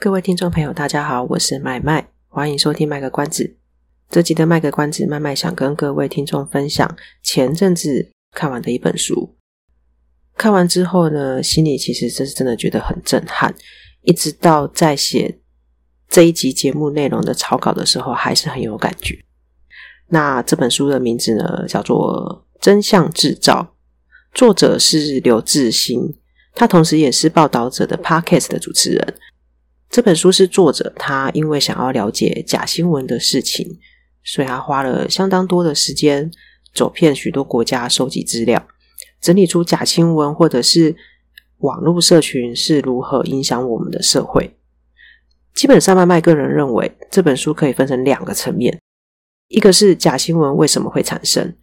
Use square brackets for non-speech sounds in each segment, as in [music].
各位听众朋友，大家好，我是麦麦，欢迎收听《卖个关子》。这集的《卖个关子》，麦麦想跟各位听众分享前阵子看完的一本书。看完之后呢，心里其实真是真的觉得很震撼，一直到在写这一集节目内容的草稿的时候，还是很有感觉。那这本书的名字呢，叫做《真相制造》，作者是刘志新，他同时也是报道者的 Podcast 的主持人。这本书是作者他因为想要了解假新闻的事情，所以他花了相当多的时间走遍许多国家收集资料，整理出假新闻或者是网络社群是如何影响我们的社会。基本上，麦麦个人认为这本书可以分成两个层面，一个是假新闻为什么会产生，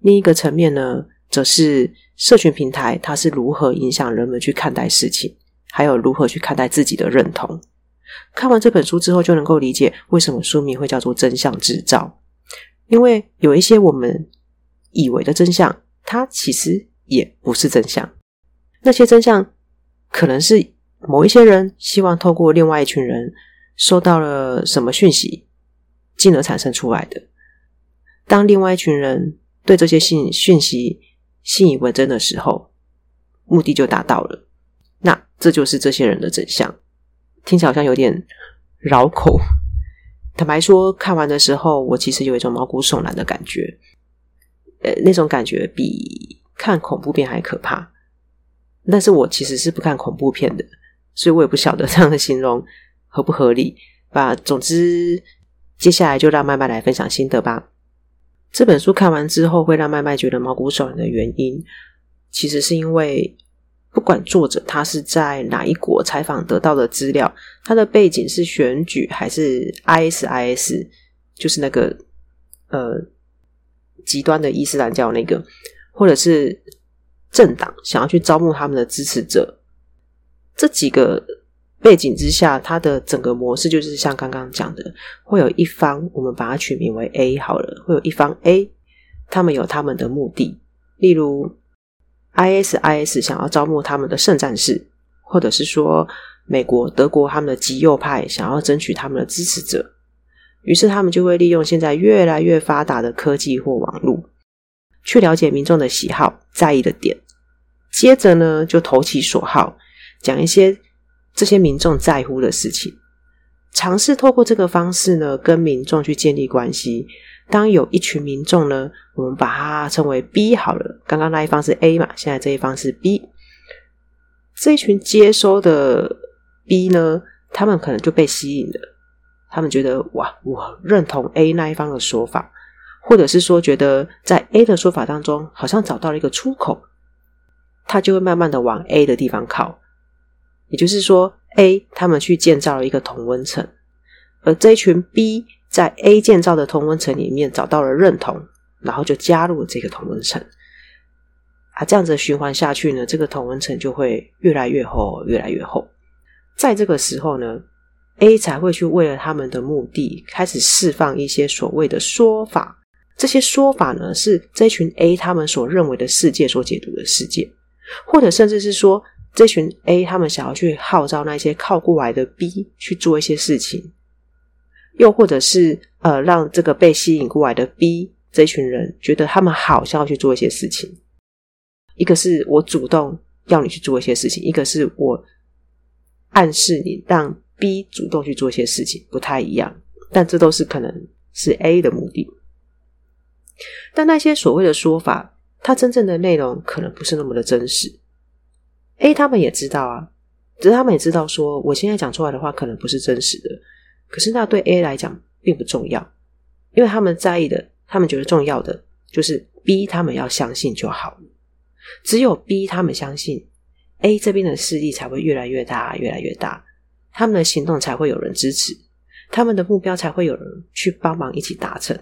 另一个层面呢，则是社群平台它是如何影响人们去看待事情。还有如何去看待自己的认同。看完这本书之后，就能够理解为什么书名会叫做“真相制造”。因为有一些我们以为的真相，它其实也不是真相。那些真相可能是某一些人希望透过另外一群人收到了什么讯息，进而产生出来的。当另外一群人对这些信讯息信以为真的时候，目的就达到了。那这就是这些人的真相，听起来好像有点绕口。坦白说，看完的时候，我其实有一种毛骨悚然的感觉，呃，那种感觉比看恐怖片还可怕。但是我其实是不看恐怖片的，所以我也不晓得这样的形容合不合理吧。总之，接下来就让麦麦来分享心得吧。这本书看完之后，会让麦麦觉得毛骨悚然的原因，其实是因为。不管作者他是在哪一国采访得到的资料，他的背景是选举还是 ISIS，就是那个呃极端的伊斯兰教那个，或者是政党想要去招募他们的支持者，这几个背景之下，他的整个模式就是像刚刚讲的，会有一方我们把它取名为 A 好了，会有一方 A，他们有他们的目的，例如。ISIS 想要招募他们的圣战士，或者是说美国、德国他们的极右派想要争取他们的支持者，于是他们就会利用现在越来越发达的科技或网络，去了解民众的喜好、在意的点，接着呢就投其所好，讲一些这些民众在乎的事情，尝试透过这个方式呢跟民众去建立关系。当有一群民众呢，我们把它称为 B 好了。刚刚那一方是 A 嘛，现在这一方是 B。这一群接收的 B 呢，他们可能就被吸引了。他们觉得哇，我认同 A 那一方的说法，或者是说觉得在 A 的说法当中好像找到了一个出口，他就会慢慢的往 A 的地方靠。也就是说，A 他们去建造了一个同温层，而这一群 B。在 A 建造的同温层里面找到了认同，然后就加入了这个同温层啊，这样子循环下去呢，这个同温层就会越来越厚，越来越厚。在这个时候呢，A 才会去为了他们的目的开始释放一些所谓的说法。这些说法呢，是这群 A 他们所认为的世界所解读的世界，或者甚至是说，这群 A 他们想要去号召那些靠过来的 B 去做一些事情。又或者是呃，让这个被吸引过来的 B 这群人觉得他们好像要去做一些事情。一个是我主动要你去做一些事情，一个是我暗示你让 B 主动去做一些事情，不太一样。但这都是可能是 A 的目的。但那些所谓的说法，它真正的内容可能不是那么的真实。A 他们也知道啊，只是他们也知道说，我现在讲出来的话可能不是真实的。可是那对 A 来讲并不重要，因为他们在意的，他们觉得重要的就是 B 他们要相信就好了。只有 B 他们相信，A 这边的势力才会越来越大，越来越大。他们的行动才会有人支持，他们的目标才会有人去帮忙一起达成。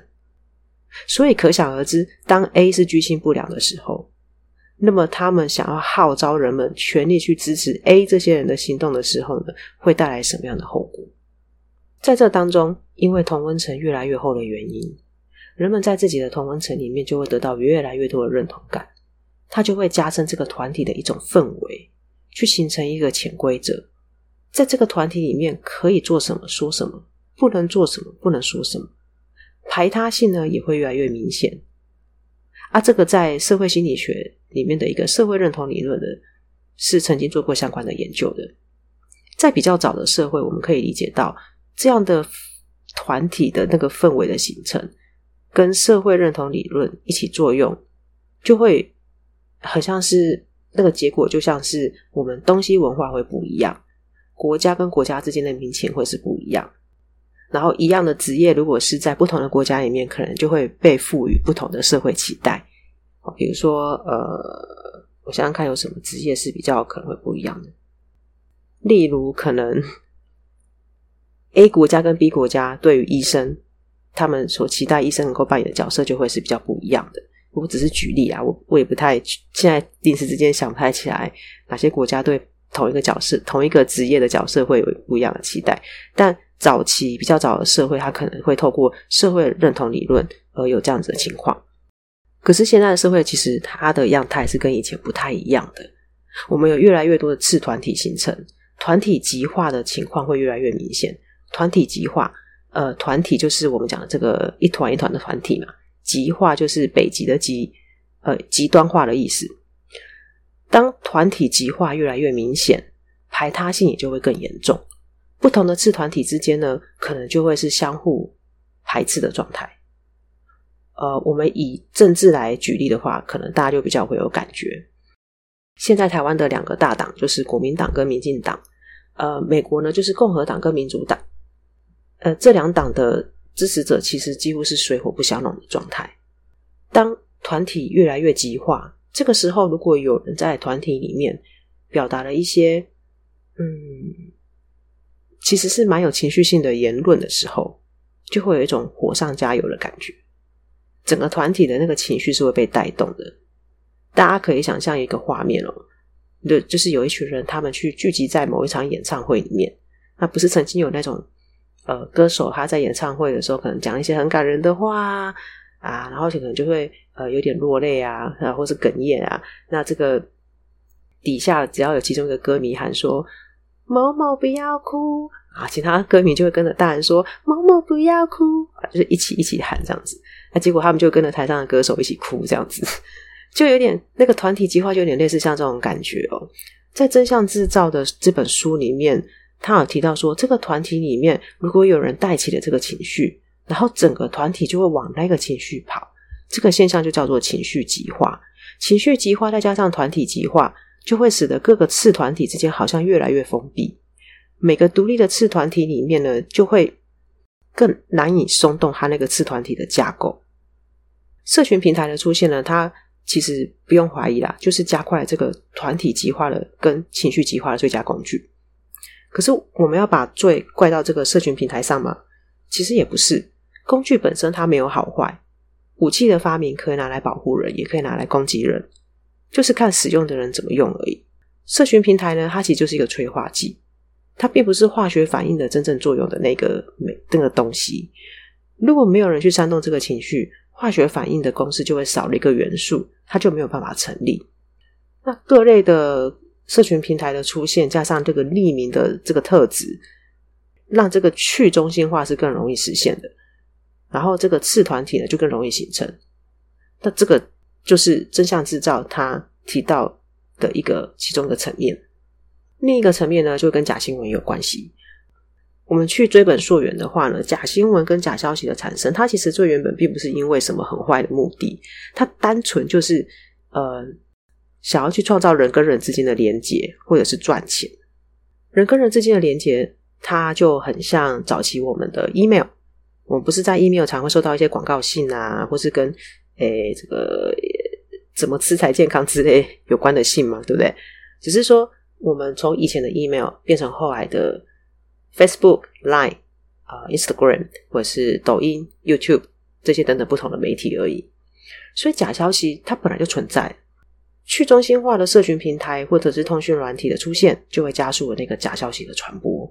所以可想而知，当 A 是居心不良的时候，那么他们想要号召人们全力去支持 A 这些人的行动的时候呢，会带来什么样的后果？在这当中，因为同温层越来越厚的原因，人们在自己的同温层里面就会得到越来越多的认同感，它就会加深这个团体的一种氛围，去形成一个潜规则，在这个团体里面可以做什么说什么，不能做什么不能说什么，排他性呢也会越来越明显。啊，这个在社会心理学里面的一个社会认同理论的，是曾经做过相关的研究的。在比较早的社会，我们可以理解到这样的团体的那个氛围的形成，跟社会认同理论一起作用，就会很像是那个结果，就像是我们东西文化会不一样，国家跟国家之间的民情会是不一样。然后，一样的职业，如果是在不同的国家里面，可能就会被赋予不同的社会期待。比如说，呃，我想想看，有什么职业是比较可能会不一样的？例如，可能 A 国家跟 B 国家对于医生，他们所期待医生能够扮演的角色，就会是比较不一样的。我只是举例啊，我我也不太现在临时之间想不太起来哪些国家对同一个角色、同一个职业的角色会有不一样的期待，但。早期比较早的社会，它可能会透过社会认同理论而有这样子的情况。可是现在的社会，其实它的样态是跟以前不太一样的。我们有越来越多的次团体形成，团体极化的情况会越来越明显。团体极化，呃，团体就是我们讲的这个一团一团的团体嘛。极化就是北极的极，呃，极端化的意思。当团体极化越来越明显，排他性也就会更严重。不同的次团体之间呢，可能就会是相互排斥的状态。呃，我们以政治来举例的话，可能大家就比较会有感觉。现在台湾的两个大党就是国民党跟民进党，呃，美国呢就是共和党跟民主党。呃，这两党的支持者其实几乎是水火不相容的状态。当团体越来越极化，这个时候如果有人在团体里面表达了一些，嗯。其实是蛮有情绪性的言论的时候，就会有一种火上加油的感觉。整个团体的那个情绪是会被带动的。大家可以想象一个画面哦，对，就是有一群人，他们去聚集在某一场演唱会里面。那不是曾经有那种呃歌手他在演唱会的时候，可能讲一些很感人的话啊，然后可能就会呃有点落泪啊，或是哽咽啊。那这个底下只要有其中一个歌迷喊说。某某不要哭啊！其他歌迷就会跟着大人说：“某某不要哭！”就是一起一起喊这样子。那结果他们就跟着台上的歌手一起哭，这样子 [laughs] 就有点那个团体计划，就有点类似像这种感觉哦。在真相制造的这本书里面，他有提到说，这个团体里面如果有人带起了这个情绪，然后整个团体就会往那个情绪跑，这个现象就叫做情绪极化。情绪极化再加上团体极化。就会使得各个次团体之间好像越来越封闭，每个独立的次团体里面呢，就会更难以松动它那个次团体的架构。社群平台的出现呢，它其实不用怀疑啦，就是加快这个团体极化的跟情绪极化的最佳工具。可是我们要把罪怪到这个社群平台上吗？其实也不是，工具本身它没有好坏，武器的发明可以拿来保护人，也可以拿来攻击人。就是看使用的人怎么用而已。社群平台呢，它其实就是一个催化剂，它并不是化学反应的真正作用的那个那个东西。如果没有人去煽动这个情绪，化学反应的公式就会少了一个元素，它就没有办法成立。那各类的社群平台的出现，加上这个匿名的这个特质，让这个去中心化是更容易实现的。然后这个次团体呢，就更容易形成。那这个。就是真相制造，他提到的一个其中的层面。另一个层面呢，就跟假新闻有关系。我们去追本溯源的话呢，假新闻跟假消息的产生，它其实最原本并不是因为什么很坏的目的，它单纯就是呃想要去创造人跟人之间的连结，或者是赚钱。人跟人之间的连结，它就很像早期我们的 email。我们不是在 email 常会收到一些广告信啊，或是跟诶这个。怎么吃才健康之类 [laughs] 有关的信嘛，对不对？只是说，我们从以前的 email 变成后来的 Facebook、Line 啊、Instagram 或者是抖音、YouTube 这些等等不同的媒体而已。所以假消息它本来就存在，去中心化的社群平台或者是通讯软体的出现，就会加速了那个假消息的传播。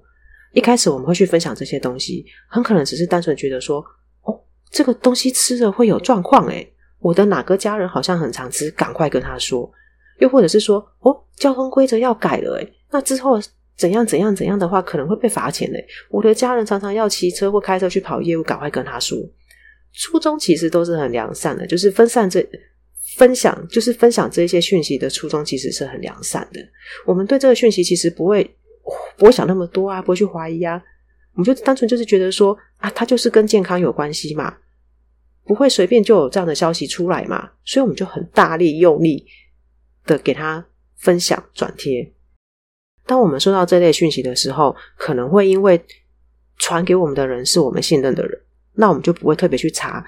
一开始我们会去分享这些东西，很可能只是单纯觉得说，哦，这个东西吃了会有状况诶，我的哪个家人好像很常吃，赶快跟他说。又或者是说，哦，交通规则要改了诶，那之后怎样怎样怎样的话，可能会被罚钱诶。我的家人常常要骑车或开车去跑业务，赶快跟他说。初衷其实都是很良善的，就是分散这分享，就是分享这些讯息的初衷其实是很良善的。我们对这个讯息其实不会不会想那么多啊，不会去怀疑啊，我们就单纯就是觉得说啊，它就是跟健康有关系嘛，不会随便就有这样的消息出来嘛，所以我们就很大力用力的给他分享转贴。当我们收到这类讯息的时候，可能会因为传给我们的人是我们信任的人。那我们就不会特别去查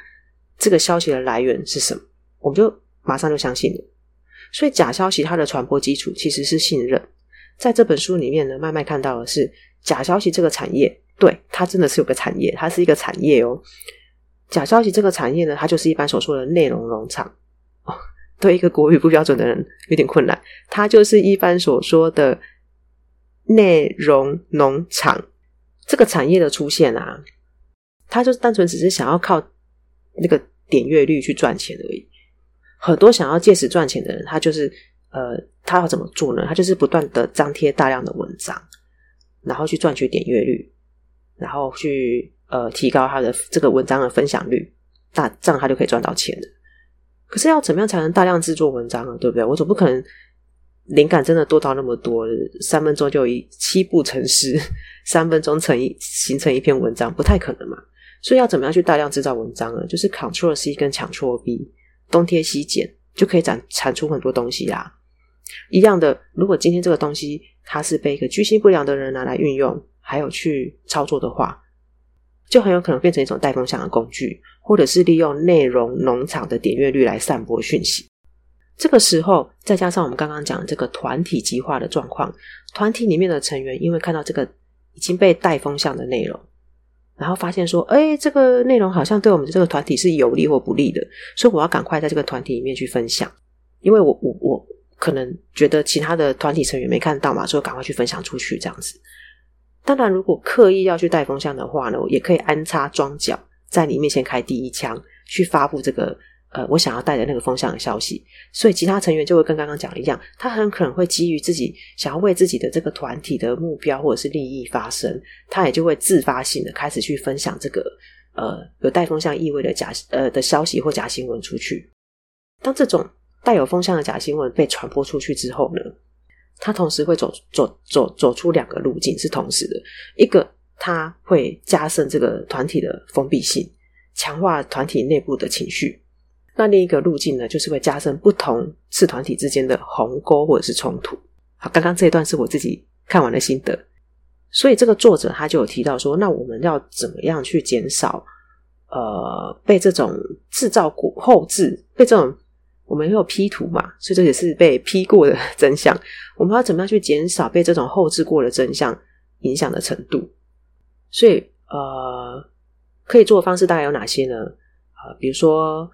这个消息的来源是什么，我们就马上就相信了。所以假消息它的传播基础其实是信任。在这本书里面呢，麦麦看到的是假消息这个产业，对，它真的是有个产业，它是一个产业哦。假消息这个产业呢，它就是一般所说的内容农场哦。对一个国语不标准的人有点困难，它就是一般所说的内容农场这个产业的出现啊。他就单纯只是想要靠那个点阅率去赚钱而已。很多想要借此赚钱的人，他就是呃，他要怎么做呢？他就是不断的张贴大量的文章，然后去赚取点阅率，然后去呃提高他的这个文章的分享率，那这样他就可以赚到钱了。可是要怎么样才能大量制作文章呢？对不对？我总不可能灵感真的多到那么多，三分钟就以七步成诗，[laughs] 三分钟成一形成一篇文章，不太可能嘛。所以要怎么样去大量制造文章呢？就是 Ctrl C 跟 Ctrl V，东贴西剪就可以产产出很多东西啦。一样的，如果今天这个东西它是被一个居心不良的人拿来运用，还有去操作的话，就很有可能变成一种带风向的工具，或者是利用内容农场的点阅率来散播讯息。这个时候，再加上我们刚刚讲的这个团体极化的状况，团体里面的成员因为看到这个已经被带风向的内容。然后发现说，哎，这个内容好像对我们这个团体是有利或不利的，所以我要赶快在这个团体里面去分享，因为我我我可能觉得其他的团体成员没看到嘛，所以赶快去分享出去这样子。当然，如果刻意要去带风向的话呢，我也可以安插桩脚，在你面前开第一枪，去发布这个。呃，我想要带的那个风向的消息，所以其他成员就会跟刚刚讲的一样，他很可能会基于自己想要为自己的这个团体的目标或者是利益发声，他也就会自发性的开始去分享这个呃有带风向意味的假呃的消息或假新闻出去。当这种带有风向的假新闻被传播出去之后呢，他同时会走走走走出两个路径，是同时的，一个他会加深这个团体的封闭性，强化团体内部的情绪。那另一个路径呢，就是会加深不同次团体之间的鸿沟或者是冲突。好，刚刚这一段是我自己看完的心得，所以这个作者他就有提到说，那我们要怎么样去减少呃被这种制造过后置被这种我们有 P 图嘛，所以这也是被 P 过的真相。我们要怎么样去减少被这种后置过的真相影响的程度？所以呃，可以做的方式大概有哪些呢？呃，比如说。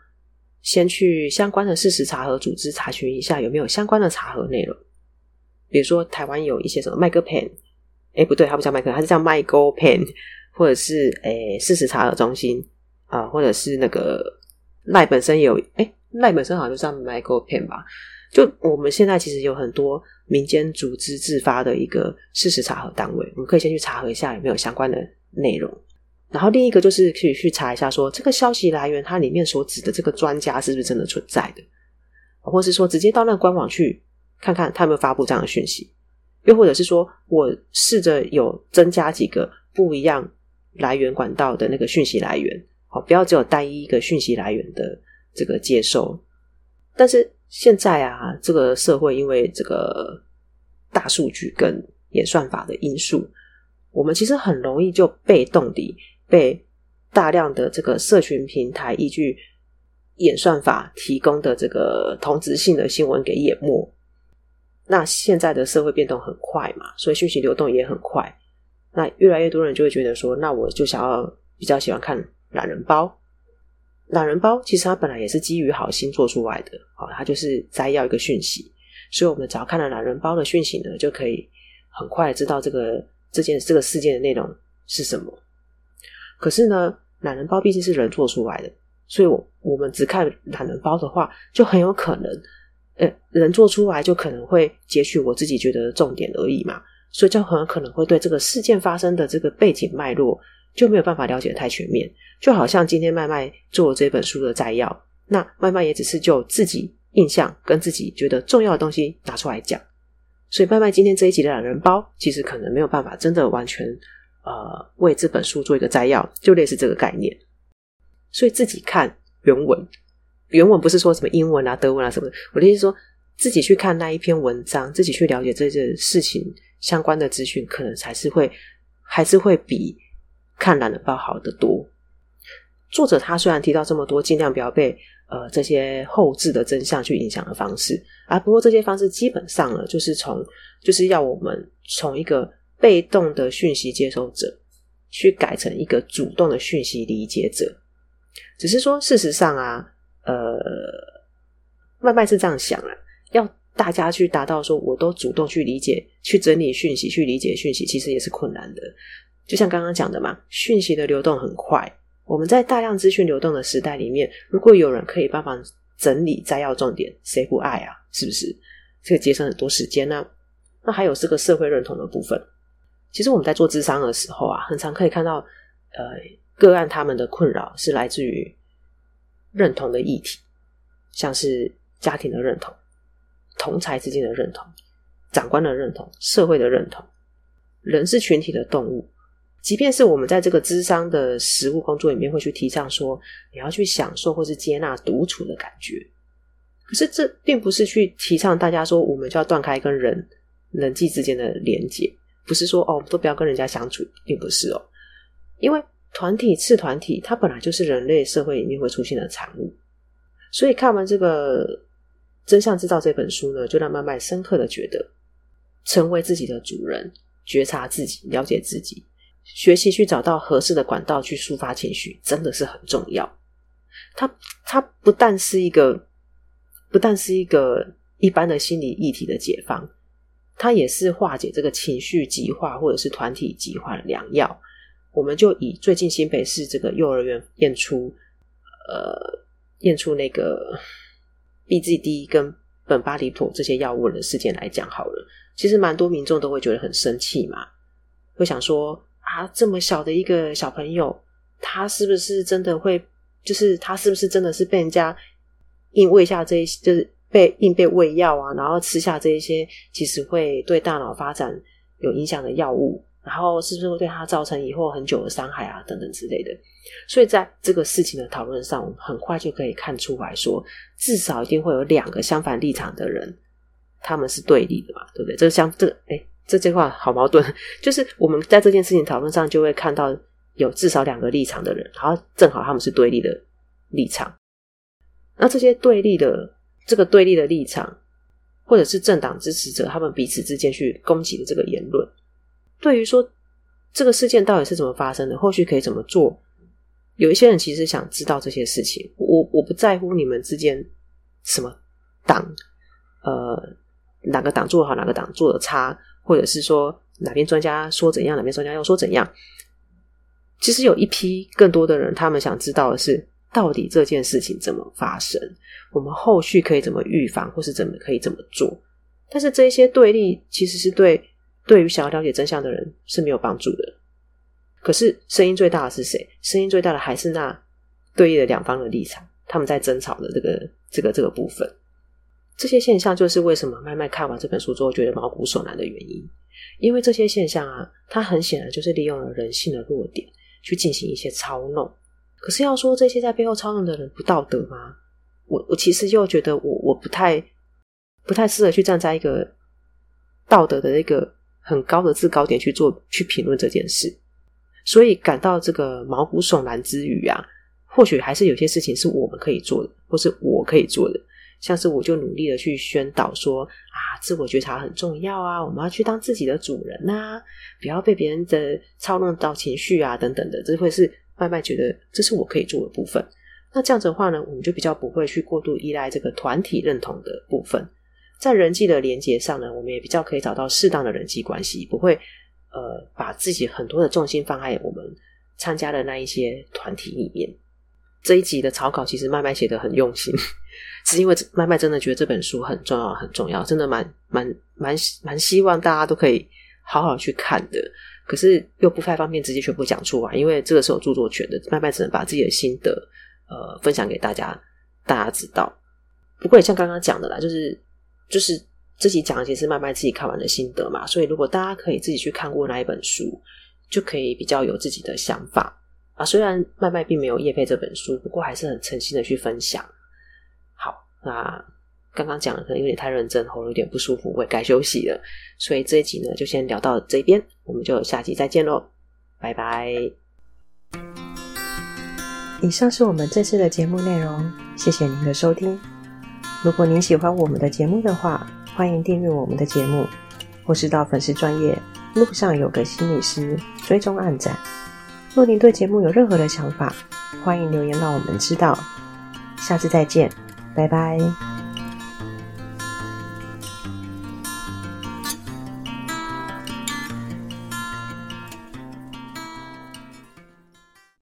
先去相关的事实查核组织查询一下有没有相关的查核内容，比如说台湾有一些什么麦克 pen，哎不对，它不叫麦克，它是叫 Michael Pen，或者是诶事实查核中心啊，或者是那个赖本身有，哎赖本身好像就叫 Michael Pen 吧。就我们现在其实有很多民间组织自发的一个事实查核单位，我们可以先去查核一下有没有相关的内容。然后另一个就是可以去查一下，说这个消息来源它里面所指的这个专家是不是真的存在的，或是说直接到那个官网去看看他有没有发布这样的讯息，又或者是说我试着有增加几个不一样来源管道的那个讯息来源，好，不要只有单一一个讯息来源的这个接收。但是现在啊，这个社会因为这个大数据跟演算法的因素，我们其实很容易就被动地。被大量的这个社群平台依据演算法提供的这个同质性的新闻给淹没。那现在的社会变动很快嘛，所以讯息流动也很快。那越来越多人就会觉得说，那我就想要比较喜欢看懒人包。懒人包其实它本来也是基于好心做出来的，好，它就是摘要一个讯息，所以我们只要看了懒人包的讯息呢，就可以很快知道这个这件这个事件的内容是什么。可是呢，懒人包毕竟是人做出来的，所以我我们只看懒人包的话，就很有可能，呃，人做出来就可能会截取我自己觉得重点而已嘛，所以就很有可能会对这个事件发生的这个背景脉络就没有办法了解得太全面。就好像今天麦麦做了这本书的摘要，那麦麦也只是就自己印象跟自己觉得重要的东西拿出来讲，所以麦麦今天这一集的懒人包，其实可能没有办法真的完全呃为这本书做一个摘要，就类似这个概念。所以自己看原文，原文不是说什么英文啊、德文啊什么的，我的意思说自己去看那一篇文章，自己去了解这件事情相关的资讯，可能才是会还是会比看懒人包好得多。作者他虽然提到这么多，尽量不要被呃这些后置的真相去影响的方式啊，不过这些方式基本上呢，就是从就是要我们从一个被动的讯息接收者，去改成一个主动的讯息理解者。只是说，事实上啊，呃，麦麦是这样想啊，要大家去达到说，我都主动去理解、去整理讯息、去理解讯息，其实也是困难的。就像刚刚讲的嘛，讯息的流动很快。我们在大量资讯流动的时代里面，如果有人可以帮忙整理摘要重点，谁不爱啊？是不是？这个节省很多时间呢、那还有这个社会认同的部分，其实我们在做咨商的时候啊，很常可以看到，呃，个案他们的困扰是来自于认同的议题，像是家庭的认同、同才之间的认同、长官的认同、社会的认同。人是群体的动物。即便是我们在这个咨商的实务工作里面，会去提倡说你要去享受或是接纳独处的感觉，可是这并不是去提倡大家说我们就要断开跟人人际之间的连结，不是说哦，都不要跟人家相处，并不是哦，因为团体次团体，它本来就是人类社会里面会出现的产物，所以看完这个《真相制造》这本书呢，就让慢慢深刻的觉得，成为自己的主人，觉察自己，了解自己。学习去找到合适的管道去抒发情绪，真的是很重要。它它不但是一个，不但是一个一般的心理议题的解放，它也是化解这个情绪极化或者是团体极化的良药。我们就以最近新北市这个幼儿园验出，呃，验出那个 BZD 跟苯巴比妥这些药物的事件来讲好了。其实蛮多民众都会觉得很生气嘛，会想说。啊，这么小的一个小朋友，他是不是真的会？就是他是不是真的是被人家因喂下这一，就是被硬被喂药啊，然后吃下这一些其实会对大脑发展有影响的药物，然后是不是会对他造成以后很久的伤害啊，等等之类的。所以在这个事情的讨论上，我们很快就可以看出来说，至少一定会有两个相反立场的人，他们是对立的嘛，对不对？这个相这个哎。这句话好矛盾，[laughs] 就是我们在这件事情讨论上就会看到有至少两个立场的人，然后正好他们是对立的立场。那这些对立的这个对立的立场，或者是政党支持者，他们彼此之间去攻击的这个言论，对于说这个事件到底是怎么发生的，后续可以怎么做？有一些人其实想知道这些事情。我我不在乎你们之间什么党，呃，哪个党做的好，哪个党做的差。或者是说哪边专家说怎样，哪边专家又说怎样？其实有一批更多的人，他们想知道的是，到底这件事情怎么发生？我们后续可以怎么预防，或是怎么可以怎么做？但是这些对立其实是对对于想要了解真相的人是没有帮助的。可是声音最大的是谁？声音最大的还是那对立的两方的立场，他们在争吵的这个这个这个部分。这些现象就是为什么麦麦看完这本书之后觉得毛骨悚然的原因，因为这些现象啊，它很显然就是利用了人性的弱点去进行一些操弄。可是要说这些在背后操弄的人不道德吗？我我其实又觉得我我不太不太适合去站在一个道德的一个很高的制高点去做去评论这件事，所以感到这个毛骨悚然之余啊，或许还是有些事情是我们可以做的，或是我可以做的。像是我就努力的去宣导说啊，自我觉察很重要啊，我们要去当自己的主人呐，不要被别人的操弄到情绪啊，等等的，这会是麦麦觉得这是我可以做的部分。那这样子的话呢，我们就比较不会去过度依赖这个团体认同的部分，在人际的连接上呢，我们也比较可以找到适当的人际关系，不会呃把自己很多的重心放在我们参加的那一些团体里面。这一集的草稿其实麦麦写得很用心。[laughs] 是因为麦麦真的觉得这本书很重要，很重要，真的蛮蛮蛮蛮希望大家都可以好好去看的。可是又不太方便直接全部讲出来，因为这个是有著作权的，麦麦只能把自己的心得呃分享给大家，大家知道。不过也像刚刚讲的啦，就是就是自己讲的，其实麦麦自己看完的心得嘛。所以如果大家可以自己去看过那一本书，就可以比较有自己的想法啊。虽然麦麦并没有业配这本书，不过还是很诚心的去分享。好那刚刚讲的可能有点太认真，喉咙有点不舒服，我也该休息了。所以这一集呢，就先聊到这边，我们就下集再见喽，拜拜。以上是我们这次的节目内容，谢谢您的收听。如果您喜欢我们的节目的话，欢迎订阅我们的节目，或是到粉丝专业路上有个心理师追踪暗赞。若您对节目有任何的想法，欢迎留言让我们知道。下次再见。拜拜。